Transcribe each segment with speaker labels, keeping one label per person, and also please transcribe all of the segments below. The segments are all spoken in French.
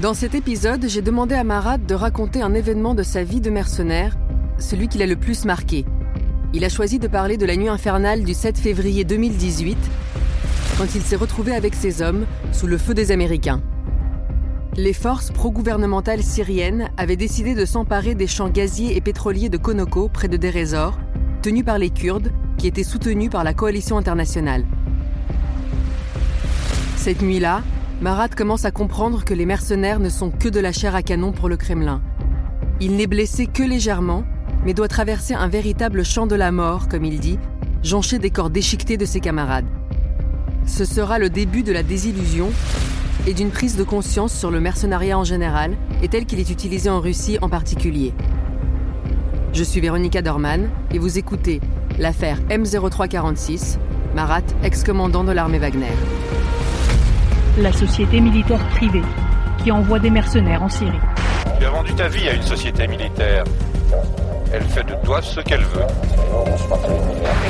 Speaker 1: Dans cet épisode, j'ai demandé à Marat de raconter un événement de sa vie de mercenaire, celui qui l'a le plus marqué. Il a choisi de parler de la nuit infernale du 7 février 2018, quand il s'est retrouvé avec ses hommes sous le feu des Américains. Les forces pro-gouvernementales syriennes avaient décidé de s'emparer des champs gaziers et pétroliers de Konoko, près de Deir tenus par les Kurdes, qui étaient soutenus par la coalition internationale. Cette nuit-là, Marat commence à comprendre que les mercenaires ne sont que de la chair à canon pour le Kremlin. Il n'est blessé que légèrement, mais doit traverser un véritable champ de la mort, comme il dit, jonché des corps déchiquetés de ses camarades. Ce sera le début de la désillusion et d'une prise de conscience sur le mercenariat en général et tel qu'il est utilisé en Russie en particulier. Je suis Véronica Dorman et vous écoutez l'affaire M0346, Marat, ex-commandant de l'armée Wagner
Speaker 2: la société militaire privée qui envoie des mercenaires en Syrie.
Speaker 3: Tu as vendu ta vie à une société militaire. Elle fait de toi ce qu'elle veut.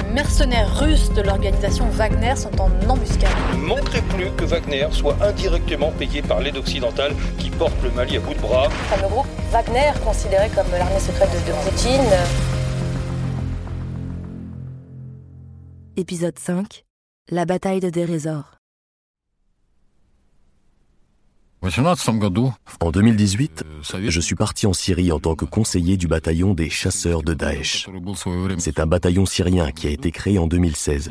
Speaker 4: Les mercenaires russes de l'organisation Wagner sont en embuscade.
Speaker 3: Ne manquerait plus que Wagner soit indirectement payé par l'aide occidentale qui porte le Mali à bout de bras.
Speaker 4: Le fameux groupe Wagner, considéré comme l'armée secrète de, de Poutine.
Speaker 5: Épisode 5 La bataille de Dérésor.
Speaker 6: En 2018, je suis parti en Syrie en tant que conseiller du bataillon des chasseurs de Daesh. C'est un bataillon syrien qui a été créé en 2016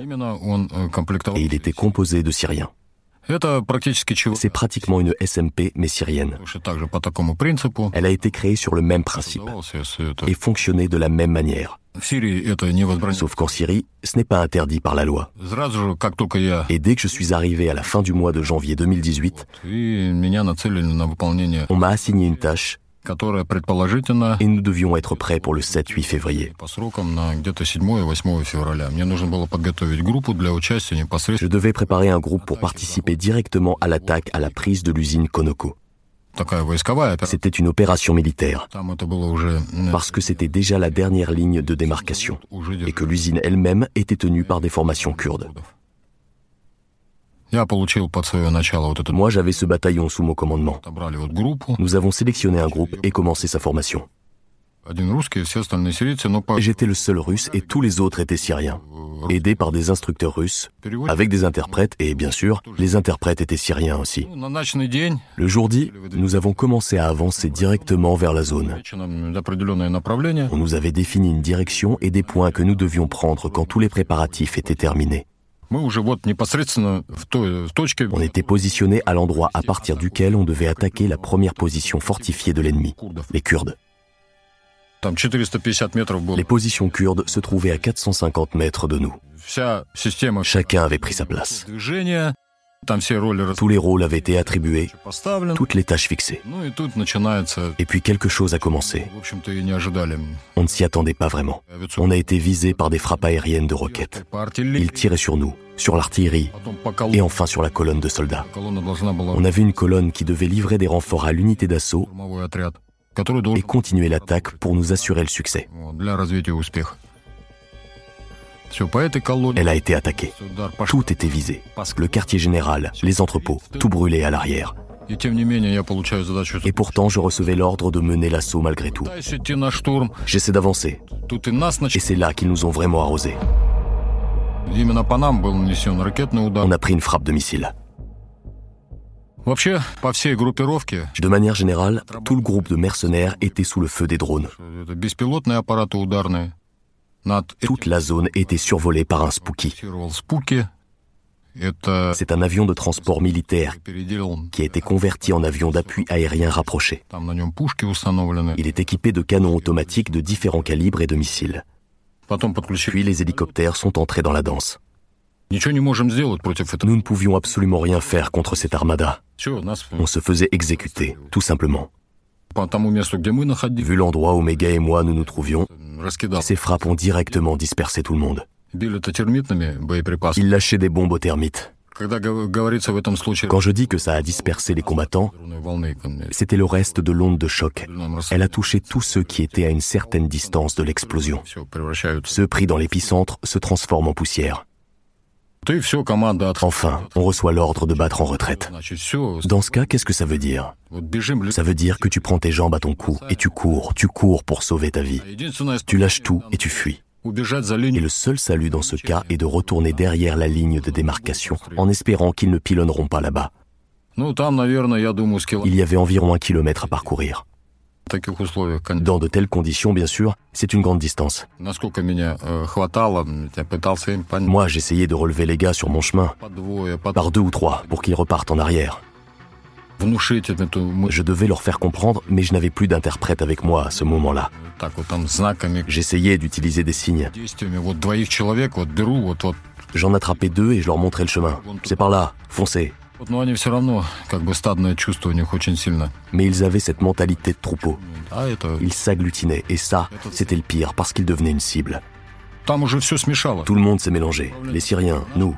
Speaker 6: et il était composé de Syriens. C'est pratiquement une SMP mais syrienne. Elle a été créée sur le même principe et fonctionnait de la même manière. Sauf qu'en Syrie, ce n'est pas interdit par la loi. Et dès que je suis arrivé à la fin du mois de janvier 2018, on m'a assigné une tâche et nous devions être prêts pour le 7-8 février. Je devais préparer un groupe pour participer directement à l'attaque à la prise de l'usine Konoko. C'était une opération militaire, parce que c'était déjà la dernière ligne de démarcation, et que l'usine elle-même était tenue par des formations kurdes. Moi, j'avais ce bataillon sous mon commandement. Nous avons sélectionné un groupe et commencé sa formation. J'étais le seul russe et tous les autres étaient syriens, aidés par des instructeurs russes, avec des interprètes et bien sûr, les interprètes étaient syriens aussi. Le jour dit, nous avons commencé à avancer directement vers la zone. On nous avait défini une direction et des points que nous devions prendre quand tous les préparatifs étaient terminés. On était positionné à l'endroit à partir duquel on devait attaquer la première position fortifiée de l'ennemi, les Kurdes. Les positions kurdes se trouvaient à 450 mètres de nous. Chacun avait pris sa place. Tous les rôles avaient été attribués, toutes les tâches fixées. Et puis quelque chose a commencé. On ne s'y attendait pas vraiment. On a été visé par des frappes aériennes de roquettes. Ils tiraient sur nous, sur l'artillerie et enfin sur la colonne de soldats. On avait une colonne qui devait livrer des renforts à l'unité d'assaut et continuer l'attaque pour nous assurer le succès. Elle a été attaquée. Tout était visé. Le quartier général, les entrepôts, tout brûlé à l'arrière. Et pourtant, je recevais l'ordre de mener l'assaut malgré tout. J'essaie d'avancer. Et c'est là qu'ils nous ont vraiment arrosés. On a pris une frappe de missile. De manière générale, tout le groupe de mercenaires était sous le feu des drones. Toute la zone était survolée par un Spooky. C'est un avion de transport militaire qui a été converti en avion d'appui aérien rapproché. Il est équipé de canons automatiques de différents calibres et de missiles. Puis les hélicoptères sont entrés dans la danse. Nous ne pouvions absolument rien faire contre cette armada. On se faisait exécuter, tout simplement. Vu l'endroit où Mega et moi nous nous trouvions, ces frappes ont directement dispersé tout le monde. Ils lâchaient des bombes aux termites. Quand je dis que ça a dispersé les combattants, c'était le reste de l'onde de choc. Elle a touché tous ceux qui étaient à une certaine distance de l'explosion. Ceux pris dans l'épicentre se transforment en poussière. Enfin, on reçoit l'ordre de battre en retraite. Dans ce cas, qu'est-ce que ça veut dire? Ça veut dire que tu prends tes jambes à ton cou et tu cours, tu cours pour sauver ta vie. Tu lâches tout et tu fuis. Et le seul salut dans ce cas est de retourner derrière la ligne de démarcation en espérant qu'ils ne pilonneront pas là-bas. Il y avait environ un kilomètre à parcourir. Dans de telles conditions, bien sûr, c'est une grande distance. Moi, j'essayais de relever les gars sur mon chemin, par deux ou trois, pour qu'ils repartent en arrière. Je devais leur faire comprendre, mais je n'avais plus d'interprète avec moi à ce moment-là. J'essayais d'utiliser des signes. J'en attrapais deux et je leur montrais le chemin. C'est par là, foncez. Mais ils avaient cette mentalité de troupeau. Ils s'agglutinaient et ça, c'était le pire parce qu'ils devenaient une cible. Tout le monde s'est mélangé. Les Syriens, nous.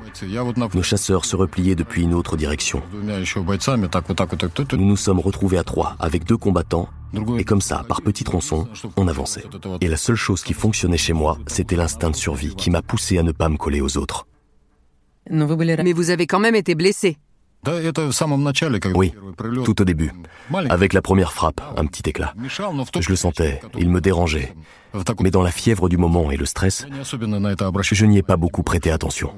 Speaker 6: Nos chasseurs se repliaient depuis une autre direction. Nous nous sommes retrouvés à trois, avec deux combattants, et comme ça, par petits tronçons, on avançait. Et la seule chose qui fonctionnait chez moi, c'était l'instinct de survie qui m'a poussé à ne pas me coller aux autres.
Speaker 1: Mais vous avez quand même été blessé.
Speaker 6: Oui, tout au début. Avec la première frappe, un petit éclat. Je le sentais, il me dérangeait. Mais dans la fièvre du moment et le stress, je n'y ai pas beaucoup prêté attention.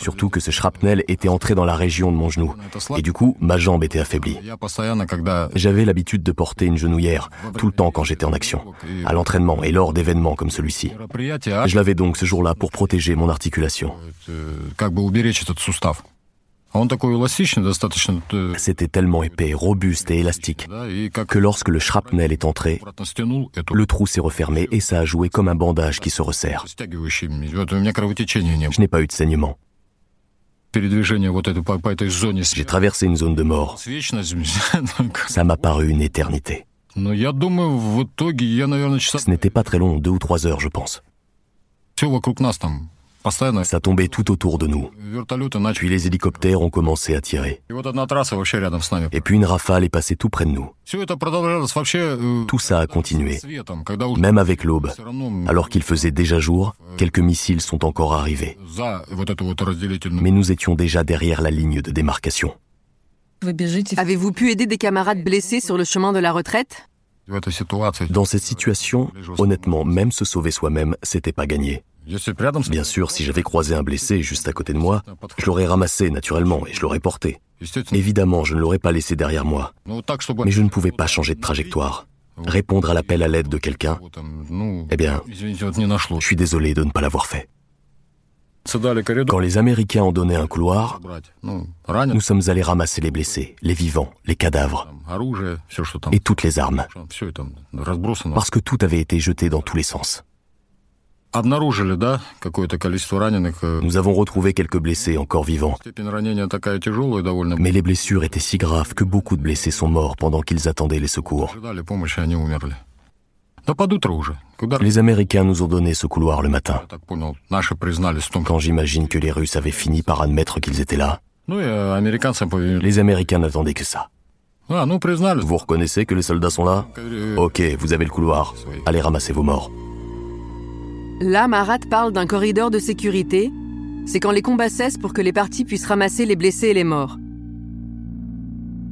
Speaker 6: Surtout que ce shrapnel était entré dans la région de mon genou. Et du coup, ma jambe était affaiblie. J'avais l'habitude de porter une genouillère tout le temps quand j'étais en action, à l'entraînement et lors d'événements comme celui-ci. Je l'avais donc ce jour-là pour protéger mon articulation. C'était tellement épais, robuste et élastique que lorsque le shrapnel est entré, le trou s'est refermé et ça a joué comme un bandage qui se resserre. Je n'ai pas eu de saignement. J'ai traversé une zone de mort. Ça m'a paru une éternité. Ce n'était pas très long, deux ou trois heures, je pense. Ça tombait tout autour de nous. Puis les hélicoptères ont commencé à tirer. Et puis une rafale est passée tout près de nous. Tout ça a continué. Même avec l'aube, alors qu'il faisait déjà jour, quelques missiles sont encore arrivés. Mais nous étions déjà derrière la ligne de démarcation.
Speaker 1: Avez-vous pu aider des camarades blessés sur le chemin de la retraite?
Speaker 6: Dans cette situation, honnêtement, même se sauver soi-même, c'était pas gagné. Bien sûr, si j'avais croisé un blessé juste à côté de moi, je l'aurais ramassé naturellement et je l'aurais porté. Évidemment, je ne l'aurais pas laissé derrière moi. Mais je ne pouvais pas changer de trajectoire. Répondre à l'appel à l'aide de quelqu'un, eh bien, je suis désolé de ne pas l'avoir fait. Quand les Américains ont donné un couloir, nous sommes allés ramasser les blessés, les vivants, les cadavres et toutes les armes. Parce que tout avait été jeté dans tous les sens. Nous avons retrouvé quelques blessés encore vivants. Mais les blessures étaient si graves que beaucoup de blessés sont morts pendant qu'ils attendaient les secours. Les Américains nous ont donné ce couloir le matin. Quand j'imagine que les Russes avaient fini par admettre qu'ils étaient là, les Américains n'attendaient que ça. Vous reconnaissez que les soldats sont là? Ok, vous avez le couloir. Allez ramasser vos morts.
Speaker 1: Là, Marat parle d'un corridor de sécurité. C'est quand les combats cessent pour que les partis puissent ramasser les blessés et les morts.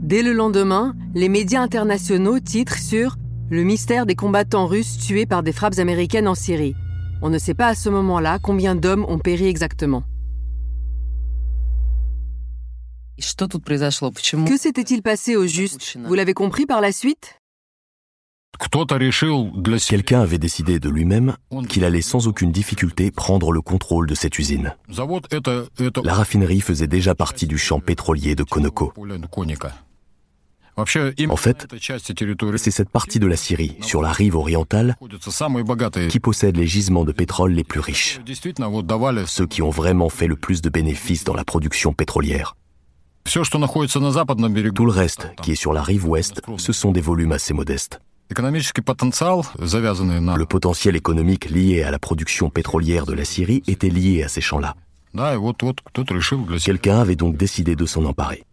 Speaker 1: Dès le lendemain, les médias internationaux titrent sur Le mystère des combattants russes tués par des frappes américaines en Syrie. On ne sait pas à ce moment-là combien d'hommes ont péri exactement. Que s'était-il passé au juste? Vous l'avez compris par la suite?
Speaker 6: Quelqu'un avait décidé de lui-même qu'il allait sans aucune difficulté prendre le contrôle de cette usine. La raffinerie faisait déjà partie du champ pétrolier de Konoko. En fait, c'est cette partie de la Syrie, sur la rive orientale, qui possède les gisements de pétrole les plus riches, ceux qui ont vraiment fait le plus de bénéfices dans la production pétrolière. Tout le reste, qui est sur la rive ouest, ce sont des volumes assez modestes. Le potentiel économique lié à la production pétrolière de la Syrie était lié à ces champs-là. Quelqu'un avait donc décidé de s'en emparer.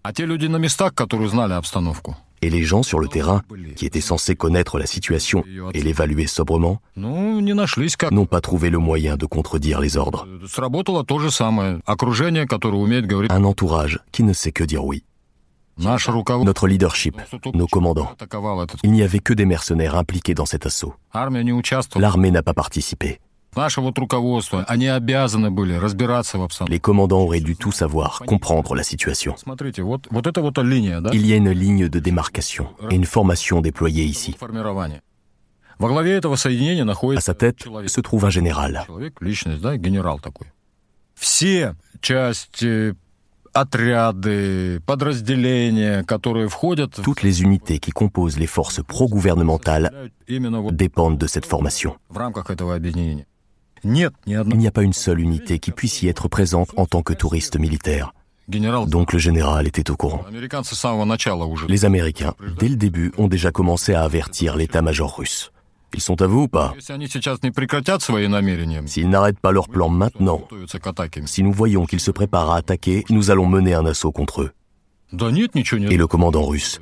Speaker 6: Et les gens sur le terrain, qui étaient censés connaître la situation et l'évaluer sobrement, n'ont pas trouvé le moyen de contredire les ordres. Un entourage qui ne sait que dire oui. Notre leadership, nos commandants. Il n'y avait que des mercenaires impliqués dans cet assaut. L'armée n'a pas participé. Les commandants auraient dû tout savoir, comprendre la situation. Il y a une ligne de démarcation et une formation déployée ici. À sa tête se trouve un général. Toutes les unités qui composent les forces pro-gouvernementales dépendent de cette formation. Il n'y a pas une seule unité qui puisse y être présente en tant que touriste militaire. Donc le général était au courant. Les Américains, dès le début, ont déjà commencé à avertir l'état-major russe. Ils sont à vous ou pas S'ils n'arrêtent pas leur plan maintenant, si nous voyons qu'ils se préparent à attaquer, nous allons mener un assaut contre eux. Et le commandant russe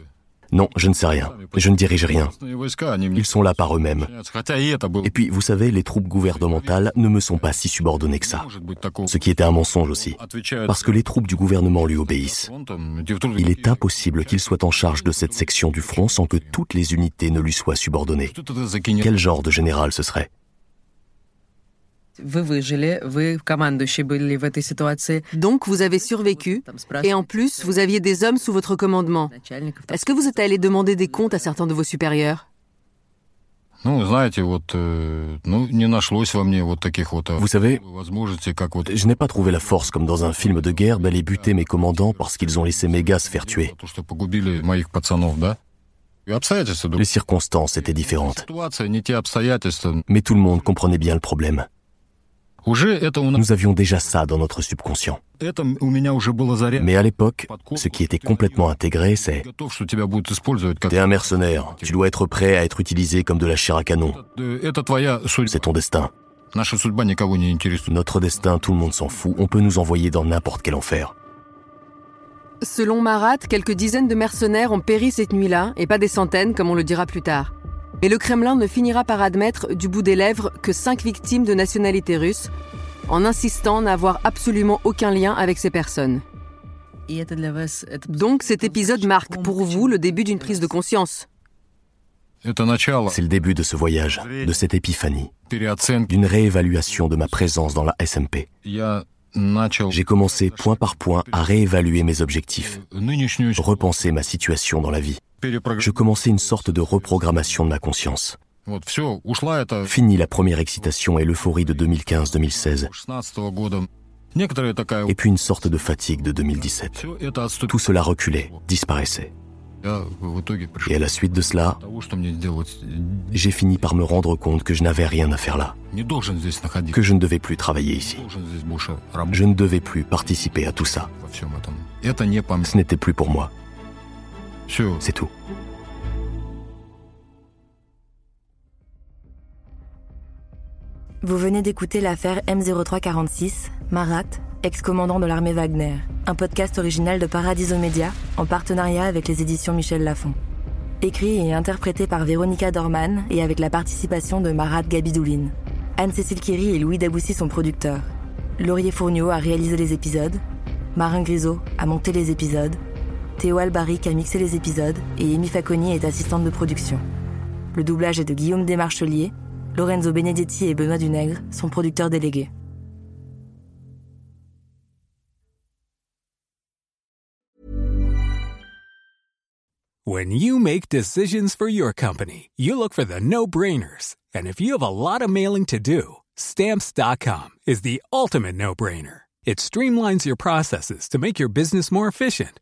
Speaker 6: non, je ne sais rien. Je ne dirige rien. Ils sont là par eux-mêmes. Et puis, vous savez, les troupes gouvernementales ne me sont pas si subordonnées que ça. Ce qui était un mensonge aussi. Parce que les troupes du gouvernement lui obéissent. Il est impossible qu'il soit en charge de cette section du front sans que toutes les unités ne lui soient subordonnées. Quel genre de général ce serait?
Speaker 1: Donc vous avez survécu et en plus vous aviez des hommes sous votre commandement. Est-ce que vous êtes allé demander des comptes à certains de vos supérieurs?
Speaker 6: Vous savez, je n'ai pas trouvé la force comme dans un film de guerre d'aller buter mes commandants parce qu'ils ont laissé mes gars se faire tuer. Les circonstances étaient différentes. Mais tout le monde comprenait bien le problème. Nous avions déjà ça dans notre subconscient. Mais à l'époque, ce qui était complètement intégré, c'est T'es un mercenaire, tu dois être prêt à être utilisé comme de la chair à canon. C'est ton destin. Notre destin, tout le monde s'en fout, on peut nous envoyer dans n'importe quel enfer.
Speaker 1: Selon Marat, quelques dizaines de mercenaires ont péri cette nuit-là, et pas des centaines, comme on le dira plus tard. Et le Kremlin ne finira par admettre du bout des lèvres que cinq victimes de nationalité russe, en insistant n'avoir absolument aucun lien avec ces personnes. Donc cet épisode marque pour vous le début d'une prise de conscience.
Speaker 6: C'est le début de ce voyage, de cette épiphanie, d'une réévaluation de ma présence dans la SMP. J'ai commencé point par point à réévaluer mes objectifs, repenser ma situation dans la vie. Je commençais une sorte de reprogrammation de ma conscience. Fini la première excitation et l'euphorie de 2015-2016. Et puis une sorte de fatigue de 2017. Tout cela reculait, disparaissait. Et à la suite de cela, j'ai fini par me rendre compte que je n'avais rien à faire là, que je ne devais plus travailler ici, je ne devais plus participer à tout ça. Ce n'était plus pour moi. C'est tout.
Speaker 5: Vous venez d'écouter l'affaire M0346, Marat, ex-commandant de l'armée Wagner, un podcast original de Paradiso Media en partenariat avec les éditions Michel Lafon. Écrit et interprété par Véronica Dorman et avec la participation de Marat Gabidouline. Anne-Cécile Kiri et Louis Daboussi sont producteurs. Laurier Fourniot a réalisé les épisodes. Marin Grisot a monté les épisodes. Théo Albaric a mixé les épisodes et Amy Faconi est assistante de production. Le doublage est de Guillaume Desmarchelier Lorenzo Benedetti et Benoît Dunègre sont producteurs délégués.
Speaker 7: When you make decisions for your company, you look for the no-brainers. And if you have a lot of mailing to do, stamps.com is the ultimate no-brainer. It streamlines your processes to make your business more efficient,